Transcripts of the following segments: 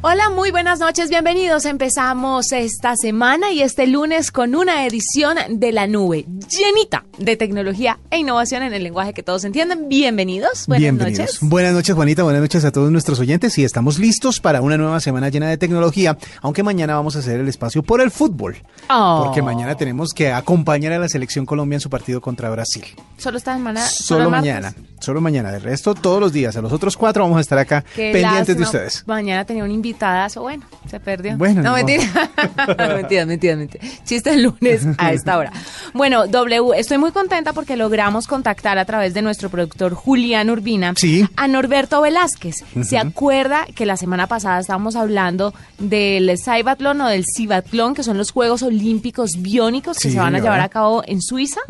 Hola, muy buenas noches, bienvenidos. Empezamos esta semana y este lunes con una edición de la nube llenita de tecnología e innovación en el lenguaje que todos entienden. Bienvenidos, buenas Bienvenidos. noches. Buenas noches, Juanita, buenas noches a todos nuestros oyentes y estamos listos para una nueva semana llena de tecnología, aunque mañana vamos a hacer el espacio por el fútbol, Oh. porque mañana tenemos que acompañar a la selección Colombia en su partido contra Brasil. Solo esta semana. Solo el martes? Solo mañana, de resto todos los días, a los otros cuatro vamos a estar acá Qué pendientes de ustedes. Mañana tenía un invitadazo, bueno, se perdió. Bueno, no, modo. mentira. no, mentira, mentira, mentira. Chiste el lunes a esta hora. Bueno, W, estoy muy contenta porque logramos contactar a través de nuestro productor Julián Urbina Sí. a Norberto Velázquez. ¿Se acuerda que la semana pasada estábamos hablando del Cybatlón o del Cibatlón, que son los Juegos Olímpicos Biónicos que Sí, se van a llevar a cabo en Suiza?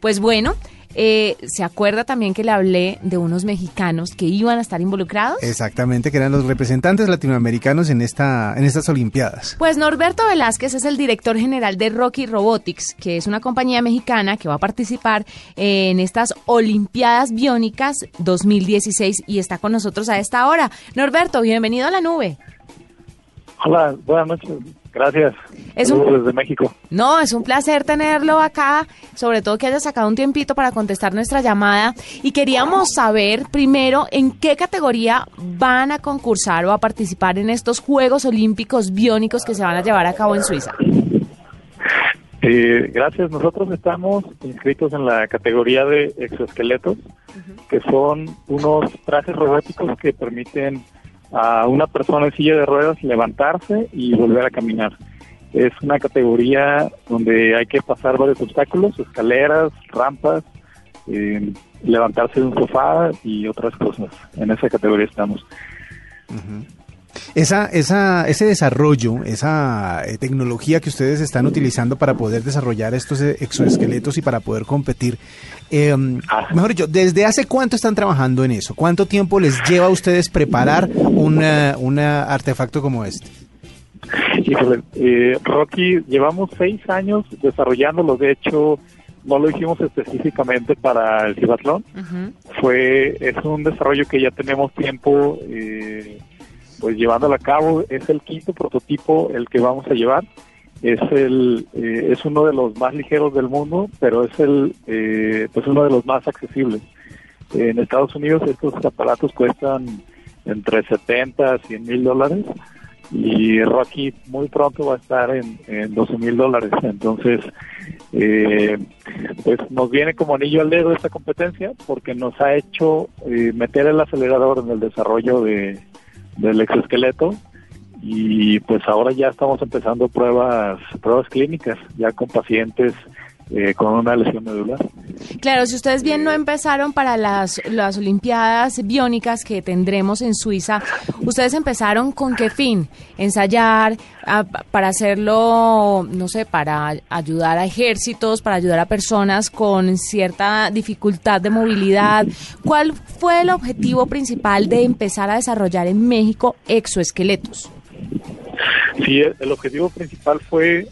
Pues bueno, eh, ¿se acuerda también que le hablé de unos mexicanos que iban a estar involucrados? Exactamente, que eran los representantes latinoamericanos en esta en estas olimpiadas. Pues Norberto Velázquez es el director general de Rocky Robotics, que es una compañía mexicana que va a participar en estas Olimpiadas Biónicas 2016 y está con nosotros a esta hora. Norberto, bienvenido a la nube. Hola, buenas noches. Gracias. Es un- desde México. No, es un placer tenerlo acá, sobre todo que haya sacado un tiempito para contestar nuestra llamada. Y queríamos saber primero en qué categoría van a concursar o a participar en estos Juegos Olímpicos Biónicos que se van a llevar a cabo en Suiza. Eh, gracias. Nosotros estamos inscritos en la categoría de exoesqueletos, que son unos trajes robóticos que permiten a una persona en silla de ruedas levantarse y volver a caminar. Es una categoría donde hay que pasar varios obstáculos, escaleras, rampas, eh, levantarse de un sofá y otras cosas. En esa categoría estamos. Esa, esa, ese desarrollo, esa eh, tecnología que ustedes están utilizando para poder desarrollar estos eh, exoesqueletos y para poder competir, eh, mejor dicho, ¿desde hace cuánto están trabajando en eso? ¿Cuánto tiempo les lleva a ustedes preparar un eh, un, artefacto como este? Híjole, eh, Rocky, llevamos seis años desarrollándolo. De hecho, no lo hicimos específicamente para el cibatlón. Ujú. Fue, es un desarrollo que ya tenemos tiempo, eh, pues llevándolo a cabo. Es el quinto prototipo el que vamos a llevar. Es el, eh, es uno de los más ligeros del mundo, pero es el, eh, pues uno de los más accesibles. En Estados Unidos estos aparatos cuestan entre 70 a 100 mil dólares y Rocky muy pronto va a estar en, en 12 mil dólares. Entonces, eh, pues nos viene como anillo al dedo esta competencia porque nos ha hecho eh, meter el acelerador en el desarrollo de, del exoesqueleto y pues ahora ya estamos empezando pruebas pruebas clínicas ya con pacientes eh, con una lesión medular. Claro, si ustedes bien no empezaron para las, las Olimpiadas biónicas que tendremos en Suiza, ustedes empezaron con qué fin? Ensayar a- para hacerlo, no sé, para ayudar a ejércitos, para ayudar a personas con cierta dificultad de movilidad. ¿Cuál fue el objetivo principal de empezar a desarrollar en México exoesqueletos? Sí, el el objetivo principal fue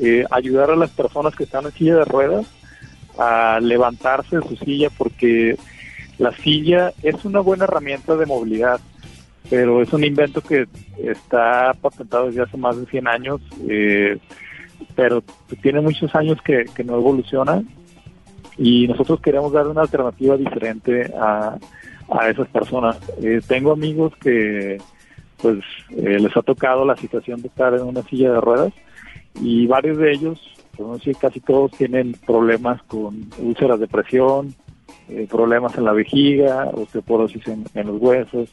eh, ayudar a las personas que están en silla de ruedas a levantarse de su silla porque la silla es una buena herramienta de movilidad, pero es un invento que está patentado desde hace más de 100 años, eh, pero tiene muchos años que, no evoluciona y nosotros queremos dar una alternativa diferente a, a esas personas. Eh, tengo amigos que pues eh, les ha tocado la situación de estar en una silla de ruedas y varios de ellos, no decir casi todos, tienen problemas con úlceras de presión, eh, problemas en la vejiga, osteoporosis en, en los huesos.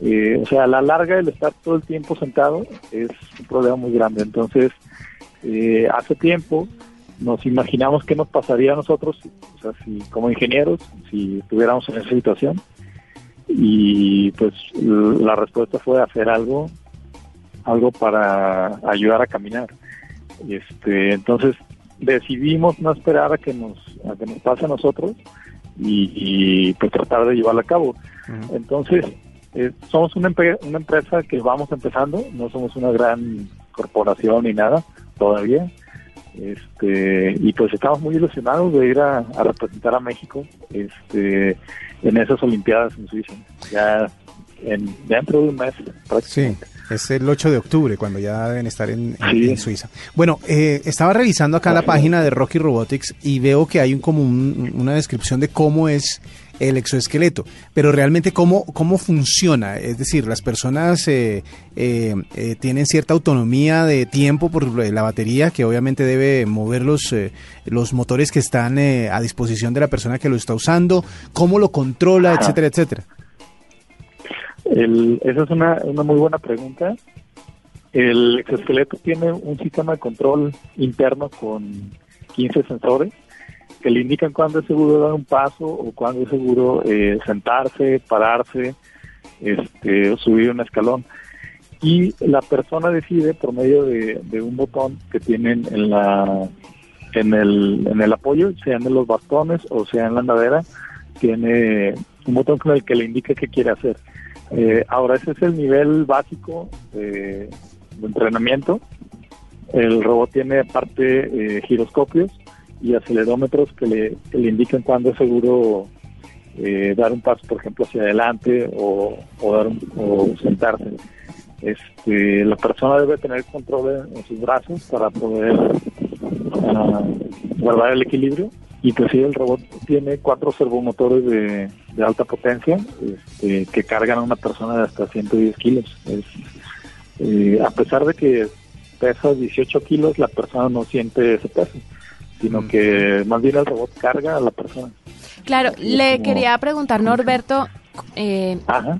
Eh, o sea, a la larga el estar todo el tiempo sentado es un problema muy grande. Entonces, eh, hace tiempo nos imaginamos qué nos pasaría a nosotros, o sea, como ingenieros, si estuviéramos en esa situación. Y pues la respuesta fue hacer algo, algo para ayudar a caminar. Este, entonces decidimos no esperar a que nos, a que nos pase a nosotros y, y, pues tratar de llevarlo a cabo. Entonces, eh, somos una, una empresa que vamos empezando, no somos una gran corporación ni nada todavía. Este, y pues estamos muy ilusionados de ir a, representar a México este, en esas Olimpiadas en Suiza, ya en, dentro de un mes. Sí. Es el 8 de octubre, cuando ya deben estar en, Suiza. Bueno, eh, estaba revisando acá la página de Rocky Robotics y veo que hay un, como una descripción de cómo es el exoesqueleto, pero realmente cómo, cómo funciona. Es decir, las personas eh, eh, tienen cierta autonomía de tiempo por la batería, que obviamente debe mover los, los motores que están a disposición de la persona que lo está usando, cómo lo controla, etcétera, etcétera. El, esa es una, una muy buena pregunta. El exoesqueleto tiene un sistema de control interno con 15 sensores que le indican cuándo es seguro dar un paso o cuándo es seguro eh, sentarse, pararse, este, subir un escalón. Y la persona decide por medio de, de un botón que tienen en la en el, en el apoyo, sean en los bastones o sea en la andadera, tiene un botón con el que le indica qué quiere hacer. Eh, ahora, ese es el nivel básico de, entrenamiento. El robot tiene aparte eh, giroscopios y acelerómetros que le, le indican cuándo es seguro eh, dar un paso, por ejemplo, hacia adelante o, dar o sentarse. Este, la persona debe tener control en, sus brazos para poder ah, guardar el equilibrio y pues el robot tiene cuatro servomotores de, alta potencia este, que cargan a una persona de hasta 110 kilos. Eh, a pesar de que pesa 18 kilos, la persona no siente ese peso, sino mm. que más bien el robot carga a la persona. Claro, le quería preguntar, Norberto, eh, Ajá.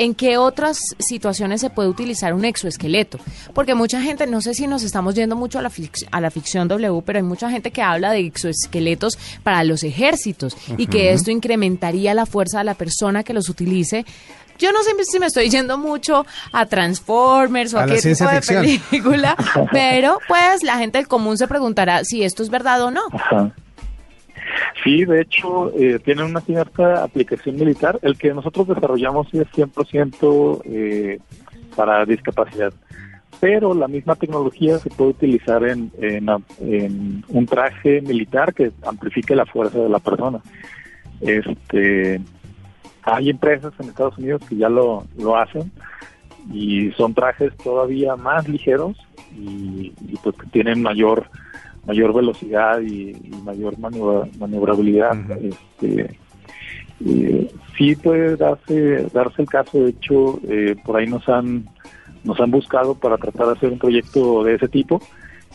¿En qué otras situaciones se puede utilizar un exoesqueleto? Porque mucha gente, no sé si nos estamos yendo mucho a la, a la ficción W, pero hay mucha gente que habla de exoesqueletos para los ejércitos y que esto incrementaría la fuerza de la persona que los utilice. Yo no sé si me estoy yendo mucho a Transformers o a, qué tipo de película, pero pues la gente del común se preguntará si esto es verdad o no. Sí, de hecho, eh, tienen una cierta aplicación militar. El que nosotros desarrollamos es 100% eh, para discapacidad, pero la misma tecnología se puede utilizar en, en, un traje militar que amplifique la fuerza de la persona. Este, hay empresas en Estados Unidos que ya lo, lo hacen y son trajes todavía más ligeros y, y pues que tienen mayor mayor velocidad y, mayor maniobrabilidad. este, eh, sí puede darse, darse el caso, de hecho, eh, por ahí nos han, nos han buscado para tratar de hacer un proyecto de ese tipo,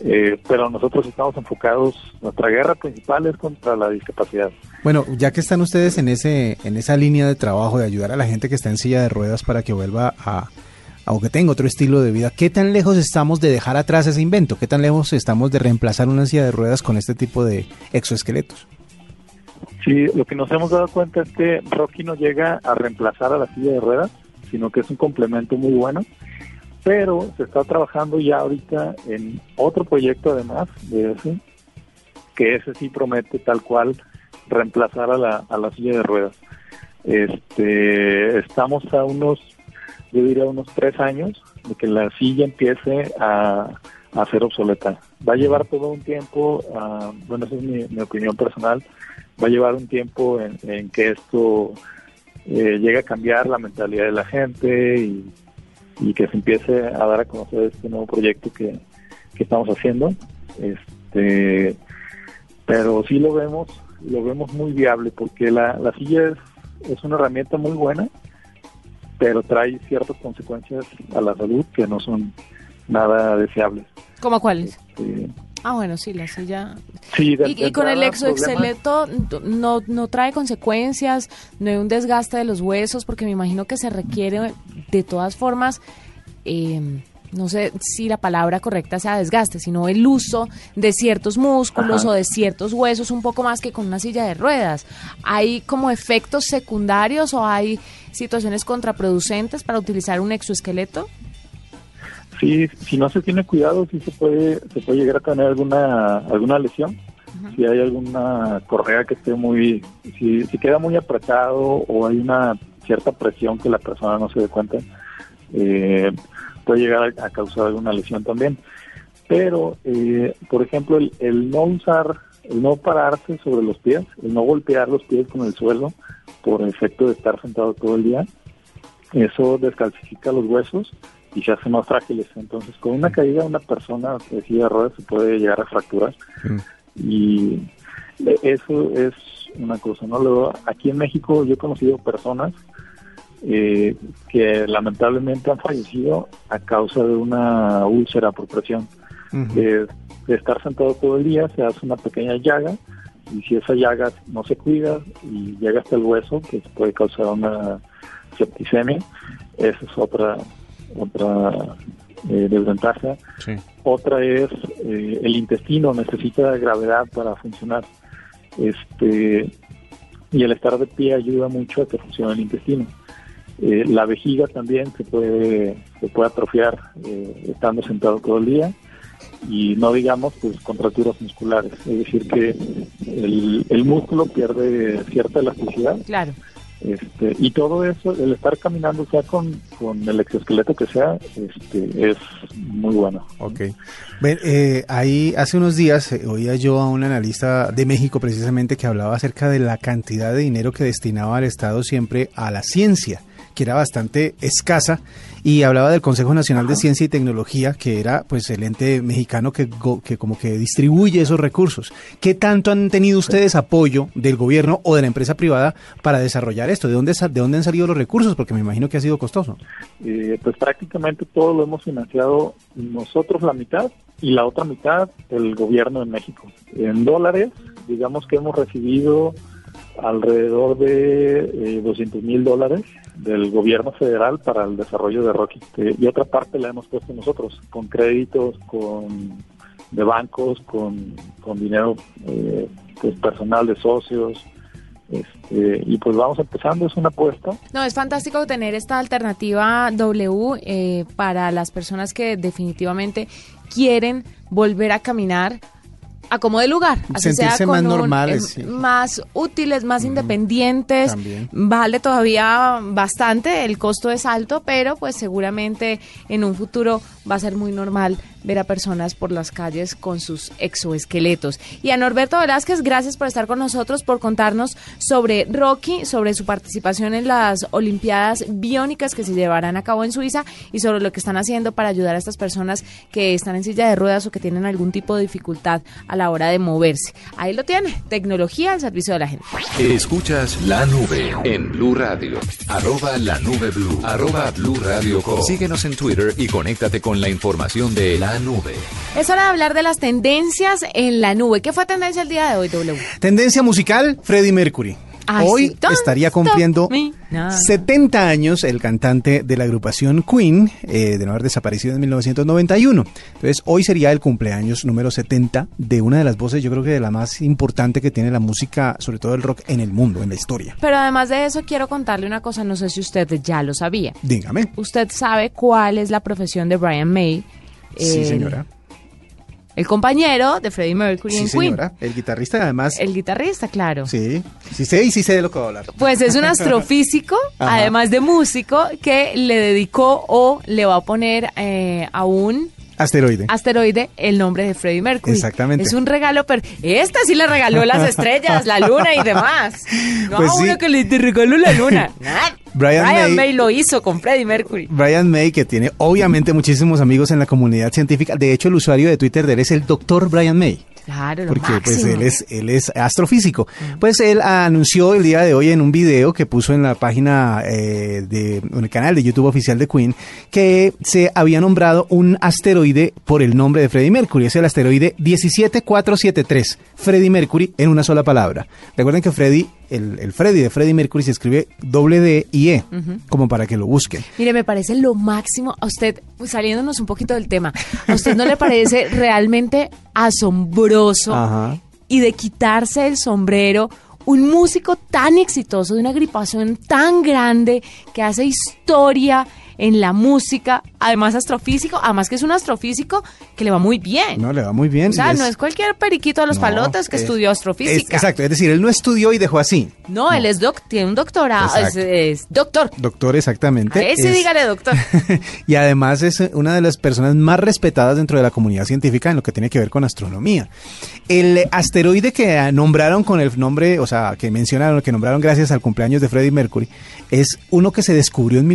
eh, pero nosotros estamos enfocados, nuestra guerra principal es contra la discapacidad. Bueno, ya que están ustedes en ese en esa línea de trabajo de ayudar a la gente que está en silla de ruedas para que vuelva a, aunque tenga otro estilo de vida, ¿qué tan lejos estamos de dejar atrás ese invento? ¿Qué tan lejos estamos de reemplazar una silla de ruedas con este tipo de exoesqueletos? Sí, lo que nos hemos dado cuenta es que Rocky no llega a reemplazar a la silla de ruedas, sino que es un complemento muy bueno. Pero se está trabajando ya ahorita en otro proyecto además de ese, que ese sí promete tal cual reemplazar a la, a la silla de ruedas. Este, estamos a unos yo diría unos tres años, de que la silla empiece a, ser obsoleta. Va a llevar todo un tiempo, bueno, esa es mi, opinión personal, va a llevar un tiempo en, que esto eh, llegue a cambiar la mentalidad de la gente y, que se empiece a dar a conocer este nuevo proyecto que, estamos haciendo. Este, pero sí lo vemos, lo vemos muy viable porque la, la silla es, es una herramienta muy buena pero trae ciertas consecuencias a la salud que no son nada deseables. ¿Cómo cuáles? Este, ah, bueno, sí, la silla. Sí, y, con el exoesqueleto no, no trae consecuencias, no hay un desgaste de los huesos, porque me imagino que se requiere de todas formas. Eh, no sé si la palabra correcta sea desgaste, sino el uso de ciertos músculos o de ciertos huesos un poco más que con una silla de ruedas. ¿Hay como efectos secundarios o hay situaciones contraproducentes para utilizar un exoesqueleto? Sí, si no se tiene cuidado, sí se puede, se puede llegar a tener alguna, alguna lesión. Si hay alguna correa que esté muy, si, si queda muy apretado o hay una cierta presión que la persona no se dé cuenta, eh, puede llegar a, causar alguna lesión también. Pero, eh, por ejemplo, el, no usar, el no pararse sobre los pies, el no golpear los pies con el suelo por efecto de estar sentado todo el día, eso descalcifica los huesos y se hace más frágiles. Entonces, con una caída una persona de silla de ruedas se puede llegar a fracturar. Mm. Y eso es una cosa, ¿no? Luego, aquí en México yo he conocido personas eh, que lamentablemente han fallecido a causa de una úlcera por presión. de, estar sentado todo el día se hace una pequeña llaga y si esa llaga no se cuida y llega hasta el hueso, que puede causar una septicemia, esa es otra otra eh, desventaja. Otra es eh, el intestino necesita gravedad para funcionar. Este y el estar de pie ayuda mucho a que funcione el intestino. Eh, la vejiga también se puede se puede atrofiar estando sentado todo el día y no digamos pues contracturas musculares, es decir que el, el músculo pierde cierta elasticidad. Claro este, y todo eso, el estar caminando, sea con, con el exoesqueleto que sea, este, es muy bueno. Ok. Eh, ahí hace unos días eh, oía yo a un analista de México precisamente que hablaba acerca de la cantidad de dinero que destinaba el Estado siempre a la ciencia que era bastante escasa y hablaba del Consejo Nacional de Ciencia y Tecnología, que era pues el ente mexicano que, que como que distribuye esos recursos. ¿Qué tanto han tenido ustedes apoyo del gobierno o de la empresa privada para desarrollar esto? ¿De dónde, de dónde han salido los recursos? Porque me imagino que ha sido costoso. Eh, pues prácticamente todo lo hemos financiado nosotros la mitad y la otra mitad el gobierno de México. En dólares, digamos que hemos recibido alrededor de 200 eh, mil dólares del gobierno federal para el desarrollo de Rocky. Eh, y otra parte la hemos puesto nosotros, con créditos, con de bancos, con, con dinero eh, pues personal de socios. Este, y pues vamos empezando, es una apuesta. No, es fantástico tener esta alternativa W para las personas que definitivamente quieren volver a caminar a como de lugar. Así Sentirse sea más normales. Más útiles, más independientes. Vale todavía bastante, el costo es alto, pero pues seguramente en un futuro va a ser muy normal ver a personas por las calles con sus exoesqueletos. Y a Norberto Velázquez, gracias por estar con nosotros, por contarnos sobre Rocky, sobre su participación en las Olimpiadas Biónicas que se llevarán a cabo en Suiza y sobre lo que están haciendo para ayudar a estas personas que están en silla de ruedas o que tienen algún tipo de dificultad a la hora de moverse. Ahí lo tiene, tecnología al servicio de la gente. Escuchas la nube en Blue Radio, arroba la nube blue, arroba blue radio Síguenos en Twitter y conéctate con la información de la nube. Es hora de hablar de las tendencias en la nube. ¿Qué fue tendencia el día de hoy, W? Tendencia musical, Freddie Mercury. Hoy estaría cumpliendo 70 años el cantante de la agrupación Queen, eh, de no haber desaparecido en 1991. Entonces, hoy sería el cumpleaños número 70 de una de las voces, yo creo que de la más importante que tiene la música, sobre todo el rock, en el mundo, en la historia. Pero además de eso, quiero contarle una cosa, no sé si usted ya lo sabía. Dígame. ¿Usted sabe cuál es la profesión de Brian May? Sí, eh, señora. El compañero de Freddie Mercury en Queen. El guitarrista, además. El guitarrista, claro. Sí, sí sé y sí sé de lo que va a hablar. Pues es un astrofísico, además de músico, que le dedicó o le va a poner eh, a un Asteroide. Asteroide, el nombre de Freddie Mercury. Exactamente. Es un regalo, pero esta sí le regaló las estrellas, la luna y demás. No pues uno que le regaló la luna. Brian, May, lo hizo con Freddie Mercury. Brian May, que tiene obviamente muchísimos amigos en la comunidad científica. De hecho, el usuario de Twitter de él es el doctor Brian May. Claro, porque pues él es él es astrofísico. Mm. Pues él anunció el día de hoy en un video que puso en la página eh, de en el canal de YouTube oficial de Queen que se había nombrado un asteroide por el nombre de Freddie Mercury, es el asteroide 17473, Freddie Mercury en una sola palabra. Recuerden que Freddie el, el Freddy de Freddie Mercury se escribe doble D y E, como para que lo busquen. Mire, me parece lo máximo, a usted, saliéndonos un poquito del tema, ¿a usted no le parece realmente asombroso y de quitarse el sombrero? Un músico tan exitoso, de una agripación tan grande, que hace historia en la música, además astrofísico, además que es un astrofísico que le va muy bien. No, le va muy bien. O sea, no es cualquier periquito de los palotes que estudió astrofísica. exacto, es decir, él no estudió y dejó así. No, él es doc, tiene un doctorado, es, doctor. Doctor, exactamente. A ese dígale doctor. y además es una de las personas más respetadas dentro de la comunidad científica en lo que tiene que ver con astronomía. El asteroide que nombraron con el nombre, o sea, que mencionaron, que nombraron gracias al cumpleaños de Freddie Mercury, es uno que se descubrió en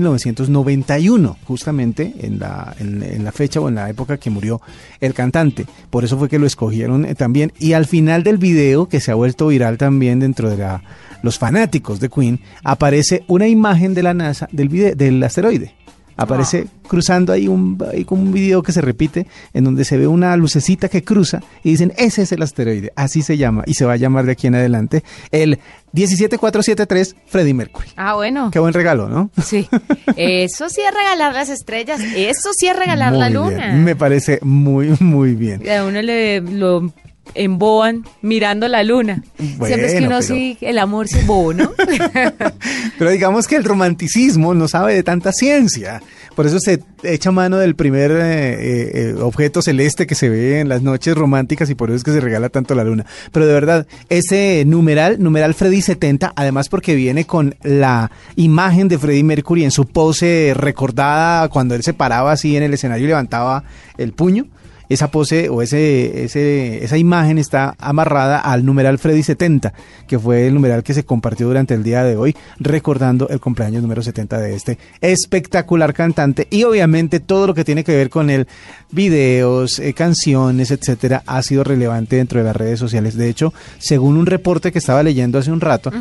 1991, justamente en la, en, la fecha o en la época que murió el cantante. Por eso fue que lo escogieron eh, también. Y al final del video, que se ha vuelto viral también dentro de la, los fanáticos de Queen, aparece una imagen de la NASA del, video, del asteroide aparece cruzando ahí un, ahí como un video que se repite en donde se ve una lucecita que cruza y dicen ese es el asteroide, así se llama y se va a llamar de aquí en adelante el 17473 Freddie Mercury. Ah, bueno. Qué buen regalo, ¿no? Sí. Eso sí es regalar las estrellas, eso sí es regalar la luna. Me parece muy, muy bien. A uno le lo en Boan mirando la luna. Siempre es que uno sí, el amor se bobo, ¿no? pero digamos que el romanticismo no sabe de tanta ciencia. Por eso se echa mano del primer eh, eh, eh, objeto celeste que se ve en las noches románticas y por eso es que se regala tanto la luna. Pero de verdad, ese numeral, numeral Freddy 70, además porque viene con la imagen de Freddie Mercury en su pose recordada cuando él se paraba así en el escenario y levantaba el puño esa pose o ese, ese, esa imagen está amarrada al numeral Freddy 70, que fue el numeral que se compartió durante el día de hoy, recordando el cumpleaños número 70 de este espectacular cantante y obviamente todo lo que tiene que ver con el videos, eh, canciones, etcétera, ha sido relevante dentro de las redes sociales. De hecho, según un reporte que estaba leyendo hace un rato,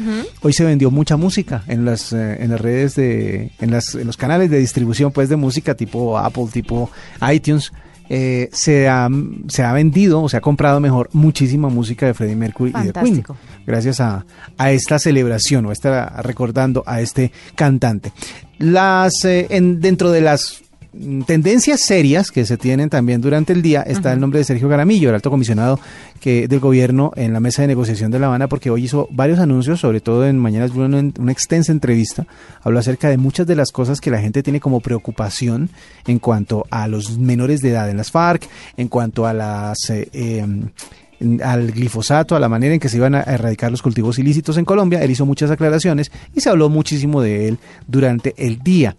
hoy se vendió mucha música en las eh, en las redes de en, las, en los canales de distribución pues de música tipo Apple, tipo iTunes eh, se, ha, se ha vendido o se ha comprado mejor muchísima música de Freddie Mercury y de Queen. Gracias a, a esta celebración o a recordando a este cantante. Las, eh, en, dentro de las tendencias serias que se tienen también durante el día está el nombre de Sergio Garamillo, el alto comisionado que del gobierno en la mesa de negociación de La Habana, porque hoy hizo varios anuncios, sobre todo en Mañanas una, una extensa entrevista, habló acerca de muchas de las cosas que la gente tiene como preocupación en cuanto a los menores de edad en las FARC, en cuanto a las... Eh, em, al glifosato, a la manera en que se iban a erradicar los cultivos ilícitos en Colombia. Él hizo muchas aclaraciones y se habló muchísimo de él durante el día.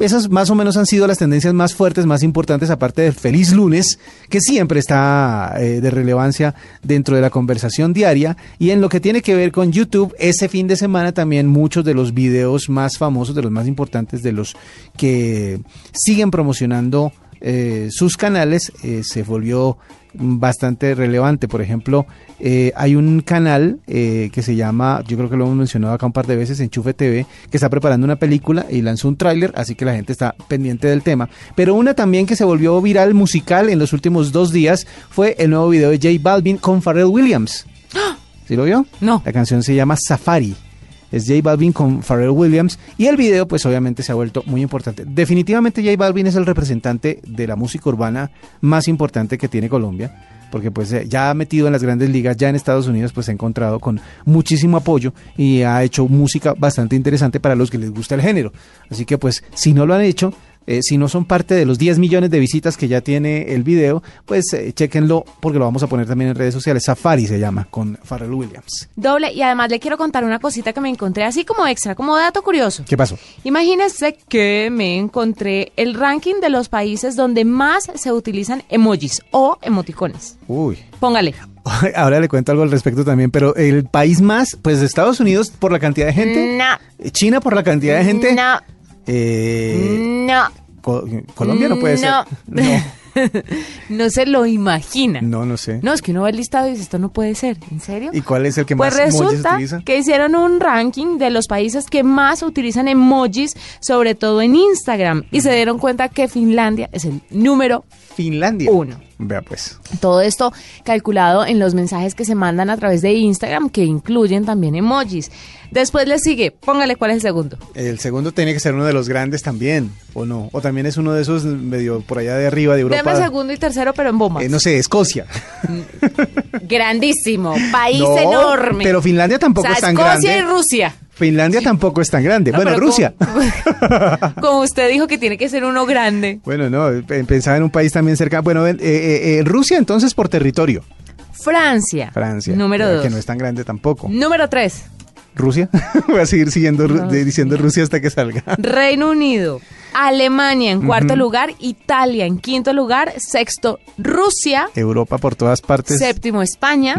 Esas más o menos han sido las tendencias más fuertes, más importantes, aparte de Feliz Lunes, que siempre está eh, de relevancia dentro de la conversación diaria. Y en lo que tiene que ver con YouTube, ese fin de semana también muchos de los videos más famosos, de los más importantes, de los que siguen promocionando eh, sus canales, eh, se volvió bastante relevante. Por ejemplo, eh, hay un canal eh, que se llama, yo creo que lo hemos mencionado acá un par de veces, Enchufe TV, que está preparando una película y lanzó un tráiler, así que la gente está pendiente del tema. Pero una también que se volvió viral musical en los últimos dos días fue el nuevo video de J Balvin con Pharrell Williams. ¡Ah! ¿Sí lo vio? No. La canción se llama Safari es J Balvin con Pharrell Williams y el video pues obviamente se ha vuelto muy importante. Definitivamente J Balvin es el representante de la música urbana más importante que tiene Colombia porque pues eh, ya ha metido en las grandes ligas, ya en Estados Unidos pues se ha encontrado con muchísimo apoyo y ha hecho música bastante interesante para los que les gusta el género. Así que pues si no lo han hecho, eh, si no son parte de los 10 millones de visitas que ya tiene el video, pues eh, chequenlo porque lo vamos a poner también en redes sociales. Safari se llama con Pharrell Williams. Doble, y además le quiero contar una cosita que me encontré así como extra, como dato curioso. ¿Qué pasó? Imagínese que me encontré el ranking de los países donde más se utilizan emojis o emoticones. Uy. Póngale. Ahora le cuento algo al respecto también, pero el país más, pues Estados Unidos por la cantidad de gente. No. China por la cantidad de gente. No. Eh, no. Colombia no puede ser. No. no se lo imagina. No, no sé. No, es que uno ve el listado y dice, esto no puede ser. ¿En serio? ¿Y cuál es el que pues más resulta utiliza? que hicieron un ranking de los países que más utilizan emojis, sobre todo en Instagram, y se dieron cuenta que Finlandia es el número Finlandia. uno. Vea pues. Todo esto calculado en los mensajes que se mandan a través de Instagram, que incluyen también emojis. Después le sigue, póngale cuál es el segundo. El segundo tiene que ser uno de los grandes también, ¿o no? O también es uno de esos medio por allá de arriba de Europa. Deme segundo y tercero, pero en bombas. Eh, no sé, Escocia. Grandísimo, país No, enorme. Pero Finlandia tampoco O sea, es tan Escocia grande. y Rusia. Finlandia tampoco es tan grande. bueno, Rusia. Como, usted dijo que tiene que ser uno grande. Bueno, no, pensaba en un país también cerca. Bueno, eh, eh, eh, Rusia entonces por territorio. Francia. Francia. Número dos. Que no es tan grande tampoco. Número tres. Rusia. Voy a seguir siguiendo, diciendo Rusia hasta que salga. Reino Unido. Alemania en cuarto lugar, Italia en quinto lugar, sexto Rusia, Europa por todas partes, séptimo España,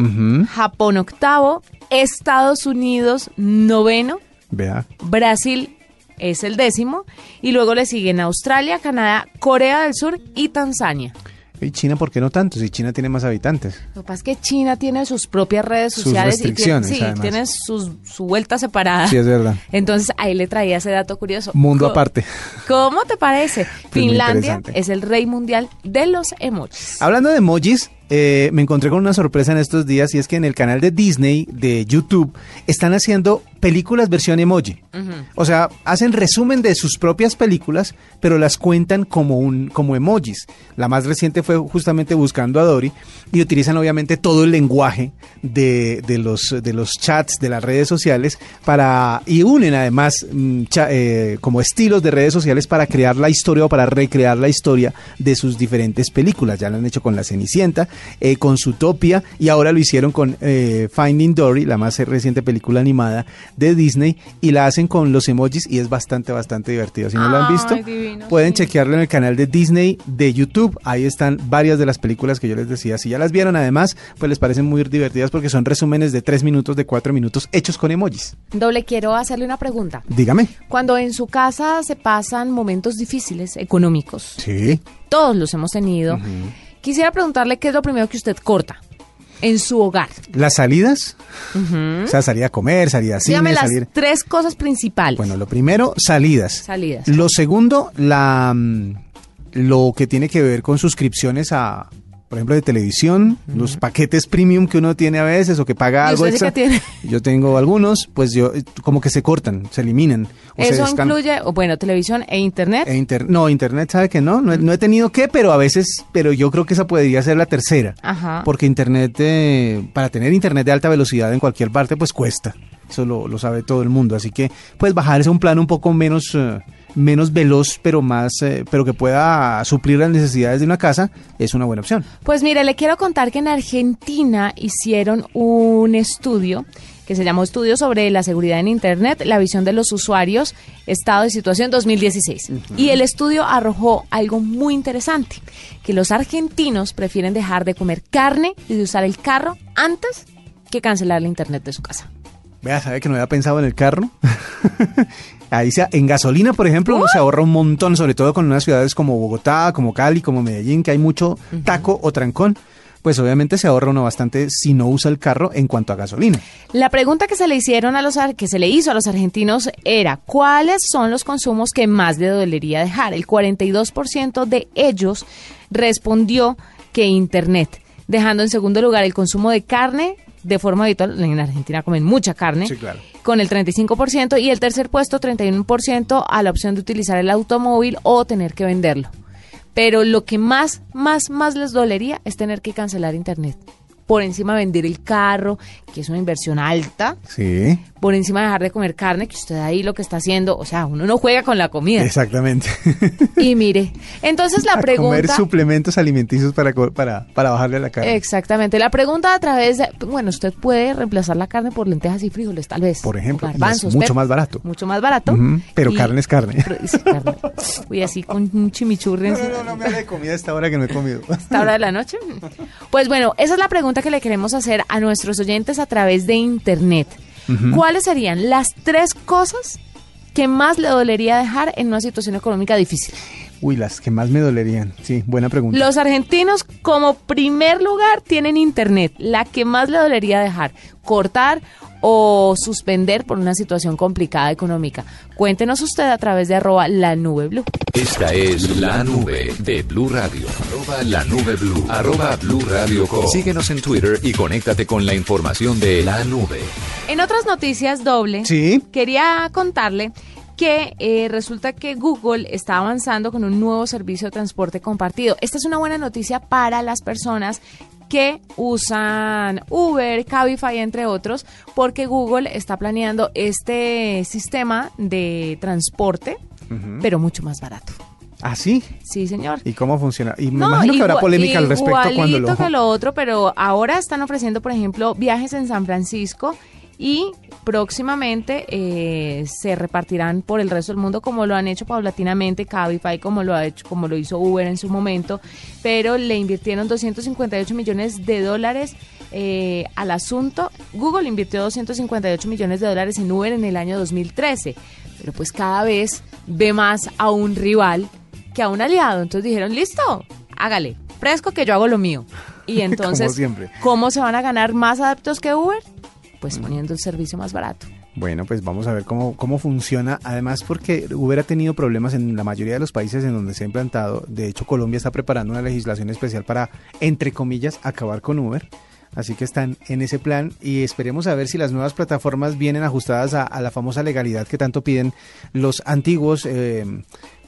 Japón octavo, Estados Unidos noveno, Vea. Brasil es el décimo y luego le siguen Australia, Canadá, Corea del Sur y Tanzania. ¿Y China por qué no tanto? Si China tiene más habitantes. Lo que pasa es que China tiene sus propias redes sociales. Sus restricciones, y tiene, sí, tiene sus, su vuelta separada. Sí, es verdad. Entonces ahí le traía ese dato curioso. Mundo aparte. ¿Cómo te parece? Finlandia es el rey mundial de los emojis. Hablando de emojis, eh, me encontré con una sorpresa en estos días y es que en el canal de Disney de YouTube están haciendo películas versión emoji. O sea, hacen resumen de sus propias películas, pero las cuentan como un como emojis. La más reciente fue justamente buscando a Dory y utilizan obviamente todo el lenguaje de, de los de los chats de las redes sociales para y unen además mm, eh, como estilos de redes sociales para crear la historia o para recrear la historia de sus diferentes películas. Ya lo han hecho con La Cenicienta, eh, con Zootopia y ahora lo hicieron con eh, Finding Dory, la más reciente película animada de Disney y la hacen con los emojis y es bastante, bastante divertido. Si no lo han visto, pueden chequearlo en el canal de Disney de YouTube. Ahí están varias de las películas que yo les decía. Si ya las vieron, además, pues les parecen muy divertidas porque son resúmenes de tres minutos, de cuatro minutos, hechos con emojis. Doble, quiero hacerle una pregunta. Dígame. Cuando en su casa se pasan momentos difíciles económicos. Sí. Todos los hemos tenido. Quisiera preguntarle qué es lo primero que usted corta en su hogar. ¿Las salidas? O sea, salir a comer, salir a cine, Dígame las tres cosas principales. Bueno, lo primero, salidas. Salidas. Lo segundo, la mm, lo que tiene que ver con suscripciones a por ejemplo, de televisión, los paquetes premium que uno tiene a veces o que paga algo extra. Tiene? Yo tengo algunos, pues yo como que se cortan, se eliminan. Eso incluye, bueno, televisión e internet. E no, internet sabe que no, no he, tenido que, pero a veces, pero yo creo que esa podría ser la tercera. Ajá. Porque internet, eh, para tener internet de alta velocidad en cualquier parte, pues cuesta. Eso lo, sabe todo el mundo. Así que, pues bajar un plan un poco menos... Eh, menos veloz, pero más, eh, pero que pueda suplir las necesidades de una casa, es una buena opción. Pues mire, le quiero contar que en Argentina hicieron un estudio que se llamó Estudio sobre la seguridad en Internet, la visión de los usuarios, estado de situación 2016. Y el estudio arrojó algo muy interesante, que los argentinos prefieren dejar de comer carne y de usar el carro antes que cancelar la Internet de su casa. Vea, ¿sabe que no había pensado en el carro? Ahí sea, en gasolina, por ejemplo, uno se ahorra un montón, sobre todo con unas ciudades como Bogotá, como Cali, como Medellín, que hay mucho taco o trancón. Pues obviamente se ahorra uno bastante si no usa el carro en cuanto a gasolina. La pregunta que se le hicieron a los que se le hizo a los argentinos era ¿cuáles son los consumos que más le dolería dejar? El 42% de ellos respondió que internet, dejando en segundo lugar el consumo de carne, de forma habitual, en Argentina comen mucha carne, con el 35% y el tercer puesto, 31%, a la opción de utilizar el automóvil o tener que venderlo. Pero lo que más, más, más les dolería es tener que cancelar Internet por encima vender el carro, que es una inversión alta. Sí. Por encima dejar de comer carne, que usted ahí lo que está haciendo, o sea, uno no juega con la comida. Exactamente. Y mire, entonces la pregunta... Comer suplementos alimenticios para, para, para bajarle la carne. Exactamente. La pregunta a través de... Bueno, usted puede reemplazar la carne por lentejas y frijoles, tal vez. Por ejemplo, mucho más barato. Mucho más barato. pero carne es carne. carne. Uy, así con un chimichurri. No, no, no, me hable de comida a esta hora que no he comido. ¿Esta hora de la noche? Pues bueno, esa es la pregunta que le queremos hacer a nuestros oyentes a través de Internet. ¿Cuáles serían las tres cosas que más le dolería dejar en una situación económica difícil? Uy, las que más me dolerían. Sí, buena pregunta. Los argentinos, como primer lugar, tienen internet. La que más le dolería dejar, cortar o suspender por una situación complicada económica. Cuéntenos usted a través de arroba la nube blue. Esta es la nube de Blue Radio. Arroba la nube blue. Arroba blue radio Síguenos en Twitter y conéctate con la información de la nube. En otras noticias doble, ¿Sí? quería contarle que eh, resulta que Google está avanzando con un nuevo servicio de transporte compartido. Esta es una buena noticia para las personas que usan Uber, Cabify, entre otros, porque Google está planeando este sistema de transporte, pero mucho más barato. ¿Ah, sí? Sí, señor. ¿Y cómo funciona? Y me imagino que habrá polémica al respecto cuando lo... que lo otro, pero ahora están ofreciendo, por ejemplo, viajes en San Francisco y próximamente eh, se repartirán por el resto del mundo como lo han hecho paulatinamente Cabify, como lo ha hecho, como lo hizo Uber en su momento, pero le invirtieron 258 millones de dólares eh, al asunto. Google invirtió 258 millones de dólares en Uber en el año 2013, pero pues cada vez ve más a un rival que a un aliado. Entonces dijeron, listo, hágale, fresco que yo hago lo mío. Y entonces, ¿cómo se van a ganar más adeptos que Uber? Pues poniendo el servicio más barato. Bueno, pues vamos a ver cómo, cómo funciona. Además, porque Uber ha tenido problemas en la mayoría de los países en donde se ha implantado. De hecho, Colombia está preparando una legislación especial para, entre comillas, acabar con Uber. Así que están en ese plan y esperemos a ver si las nuevas plataformas vienen ajustadas a, la famosa legalidad que tanto piden los antiguos eh,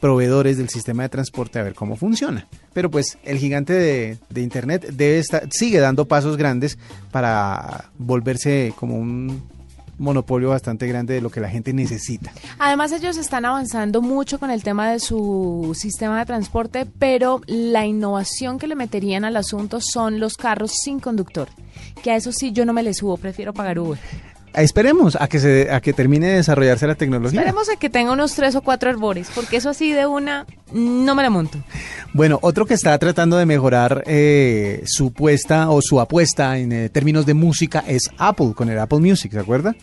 proveedores del sistema de transporte a ver cómo funciona. Pero pues el gigante de, de Internet debe estar, sigue dando pasos grandes para volverse como un monopolio bastante grande de lo que la gente necesita. Además ellos están avanzando mucho con el tema de su sistema de transporte, pero la innovación que le meterían al asunto son los carros sin conductor, que a eso sí yo no me le subo, prefiero pagar Uber. Esperemos a que se a que termine de desarrollarse la tecnología. Esperemos a que tenga unos tres o cuatro herbores, porque eso así de una no me la monto. Bueno, otro que está tratando de mejorar eh, su puesta o su apuesta en eh, términos de música es Apple, con el Apple Music, ¿se acuerda?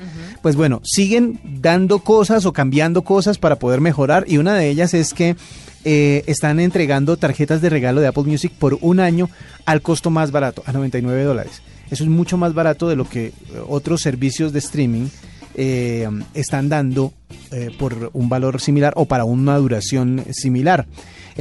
Pues bueno, siguen dando cosas o cambiando cosas para poder mejorar y una de ellas es que eh, están entregando tarjetas de regalo de Apple Music por un año al costo más barato, a 99 dólares. Eso es mucho más barato de lo que eh, otros servicios de streaming eh, están dando eh, por un valor similar o para una duración similar.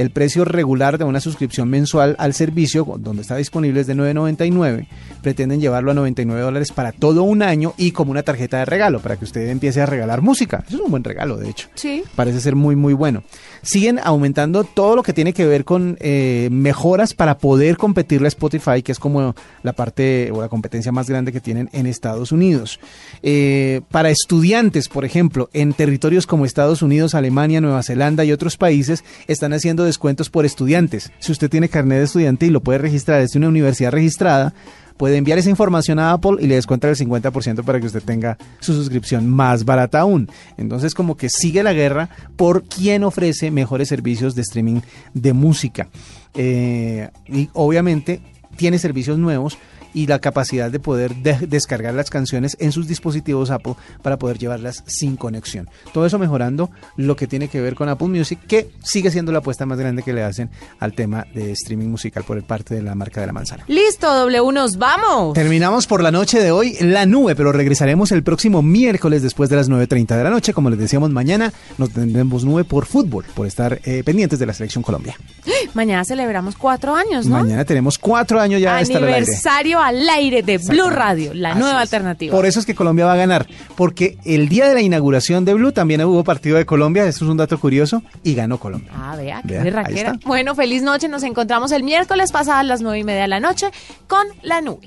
El precio regular de una suscripción mensual al servicio, donde está disponible, es de 9.99. Pretenden llevarlo a 99 dólares para todo un año y como una tarjeta de regalo, para que usted empiece a regalar música. Eso es un buen regalo, de hecho. Sí. Parece ser muy, muy bueno. Siguen aumentando todo lo que tiene que ver con eh, mejoras para poder competirle a Spotify, que es como la parte o la competencia más grande que tienen en Estados Unidos. Eh, para estudiantes, por ejemplo, en territorios como Estados Unidos, Alemania, Nueva Zelanda y otros países, están haciendo descuentos por estudiantes. Si usted tiene carnet de estudiante y lo puede registrar desde una universidad registrada, puede enviar esa información a Apple y le descuenta el 50% para que usted tenga su suscripción más barata aún. Entonces como que sigue la guerra por quién ofrece mejores servicios de streaming de música. Eh, y obviamente tiene servicios nuevos y la capacidad de poder descargar las canciones en sus dispositivos Apple para poder llevarlas sin conexión. Todo eso mejorando lo que tiene que ver con Apple Music, que sigue siendo la apuesta más grande que le hacen al tema de streaming musical por el parte de la marca de la manzana. Listo, W, nos vamos. Terminamos por la noche de hoy la nube, pero regresaremos el próximo miércoles después de las 9.30 de la noche. Como les decíamos, mañana nos tendremos nube por fútbol, por estar eh, pendientes de la selección Colombia. Mañana celebramos cuatro años, ¿no? Mañana tenemos cuatro años ya. Aniversario al aire de Blue Radio, la nueva alternativa. Por eso es que Colombia va a ganar, porque el día de la inauguración de Blue también hubo partido de Colombia, eso es un dato curioso, y ganó Colombia. Ah, vea, qué Bueno, feliz noche, nos encontramos el miércoles pasadas las nueve y media de la noche con La Nube.